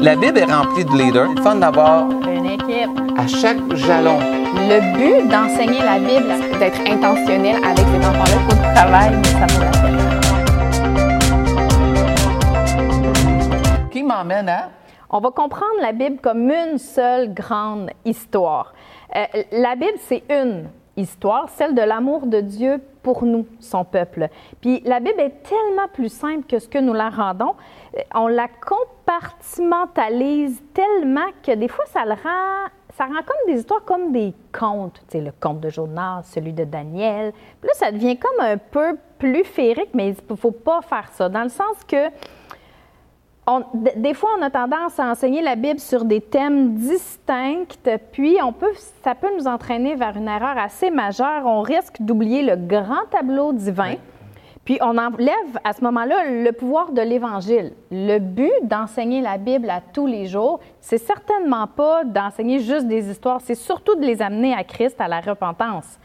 La Bible est remplie de leaders. C'est fun d'avoir Une équipe. à chaque jalon. Le but d'enseigner la Bible, c'est d'être intentionnel avec ces enfants-là. Il faut du travail, mais ça vaut la peine. Qui m'emmène à? On va comprendre la Bible comme une seule grande histoire. Euh, la Bible, c'est une histoire, celle de l'amour de Dieu pour nous, son peuple. Puis la Bible est tellement plus simple que ce que nous la rendons. Euh, On la compartimentalise tellement que des fois, ça le rend, ça rend comme des histoires comme des contes. Tu sais, le conte de Jonas, celui de Daniel. Puis là, ça devient comme un peu plus féerique, mais il ne faut pas faire ça, dans le sens que on- des fois, on a tendance à enseigner la Bible sur des thèmes distincts, puis on peut, ça peut nous entraîner vers une erreur assez majeure. On risque d'oublier le grand tableau divin, puis on enlève à ce moment-là le pouvoir de l'Évangile. Le but d'enseigner la Bible à tous les jours, c'est certainement pas d'enseigner juste des histoires, c'est surtout de les amener à Christ, à la repentance.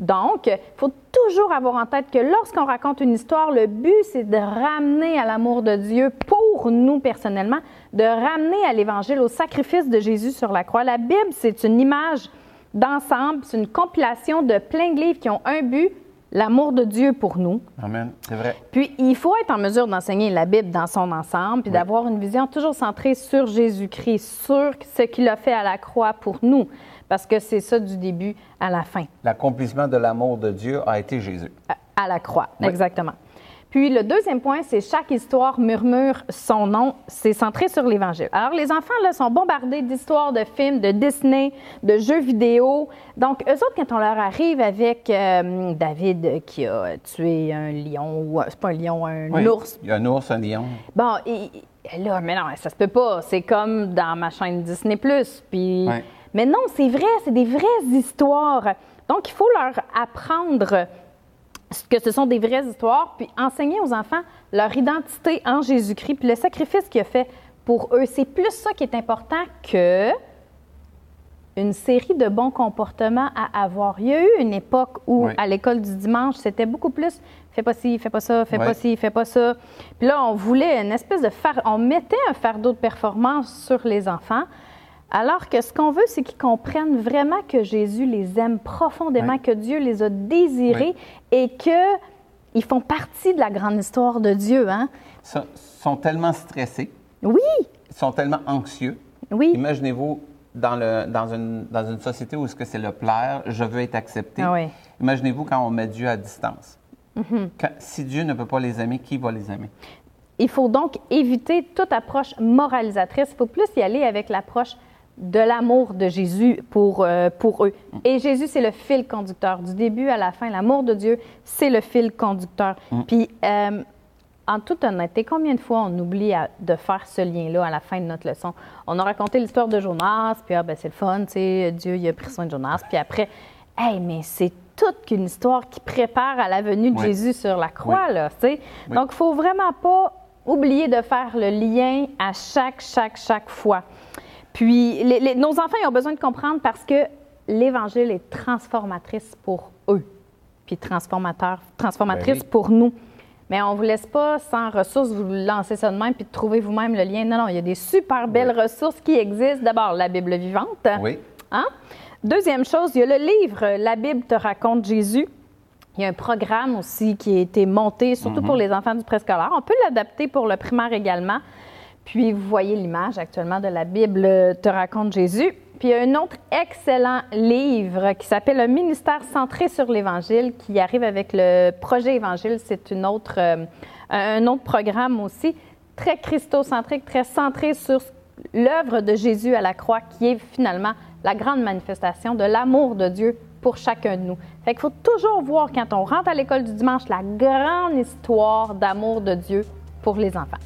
Donc, il faut toujours avoir en tête que lorsqu'on raconte une histoire, le but, c'est de ramener à l'amour de Dieu pour nous personnellement, de ramener à l'Évangile, au sacrifice de Jésus sur la croix. La Bible, c'est une image d'ensemble, c'est une compilation de plein de livres qui ont un but, l'amour de Dieu pour nous. Amen. C'est vrai. Puis, il faut être en mesure d'enseigner la Bible dans son ensemble, puis d'avoir une vision toujours centrée sur Jésus-Christ, sur ce qu'il a fait à la croix pour nous, parce que c'est ça du début à la fin. L'accomplissement de l'amour de Dieu a été Jésus. À- à la croix, Oui. exactement. Puis le deuxième point, c'est chaque histoire murmure son nom. C'est centré sur l'Évangile. Alors les enfants là sont bombardés d'histoires de films, de Disney, de jeux vidéo. Donc eux autres, quand on leur arrive avec euh, David qui a tué un lion ou c'est pas un lion, un Oui. ours. Il y a un ours, un lion. Bon, et, et là, mais non, ça se peut pas. C'est comme dans ma chaîne Disney Puis, mais non, c'est vrai, c'est des vraies histoires. Donc il faut leur apprendre que ce sont des vraies histoires, puis enseigner aux enfants leur identité en Jésus-Christ, puis le sacrifice qu'il a fait pour eux. C'est plus ça qui est important que une série de bons comportements à avoir. Il y a eu une époque où, Oui. à l'école du dimanche, c'était beaucoup plus fais pas ci, fais pas ça, fais Oui. pas ci, fais pas ça. Puis là, on voulait une espèce de far... on mettait un fardeau de performance sur les enfants. Alors que ce qu'on veut, c'est qu'ils comprennent vraiment que Jésus les aime profondément, que Dieu les a désirés et que ils font partie de la grande histoire de Dieu. Hein? Ils sont tellement stressés, Oui, ils sont tellement anxieux. oui. Imaginez-vous dans, le, dans, une, dans une société où ce que c'est le plaire, je veux être accepté. Ah oui. Mm-hmm. Imaginez-vous quand on met Dieu à distance. Quand- si Dieu ne peut pas les aimer, qui va les aimer? Il faut donc éviter toute approche moralisatrice. Il faut plus y aller avec l'approche de l'amour de Jésus pour, euh, pour eux. Et Jésus, c'est le fil conducteur. Du début à la fin, l'amour de Dieu, c'est le fil conducteur. Puis, euh, en toute honnêteté, combien de fois on oublie à- de faire ce lien-là à la fin de notre leçon? On a raconté l'histoire de Jonas, puis ah, ben, c'est le fun, tu sais, Dieu il a pris soin de Jonas. Puis après, hey, mais c'est toute qu'une histoire qui prépare à la venue de Oui. Jésus sur la croix, Oui. là, tu sais. Oui. Donc, il faut vraiment pas oublier de faire le lien à chaque, chaque, chaque fois. Puis, les- les- nos enfants ils ont besoin de comprendre parce que l'Évangile est transformatrice pour eux, puis transformateur, transformatrice Ben oui. pour nous. Mais on ne vous laisse pas sans ressources, vous lancez ça de même puis de trouver vous-même le lien. Non, non, il y a des super belles ressources qui existent. D'abord, la Bible vivante. Oui. Hein? Deuxième chose, il y a le livre La Bible te raconte Jésus. Il y a un programme aussi qui a été monté, surtout pour les enfants du préscolaire. On peut l'adapter pour le primaire également. Puis vous voyez l'image actuellement de la Bible te raconte Jésus. Puis il y a un autre excellent livre qui s'appelle Un ministère centré sur l'Évangile qui arrive avec le projet Évangile. C'est une autre, euh, un autre programme aussi très christocentrique, très centré sur l'œuvre de Jésus à la croix qui est finalement la grande manifestation de l'amour de Dieu pour chacun de nous. Fait qu'il faut toujours voir quand on rentre à l'école du dimanche la grande histoire d'amour de Dieu pour les enfants.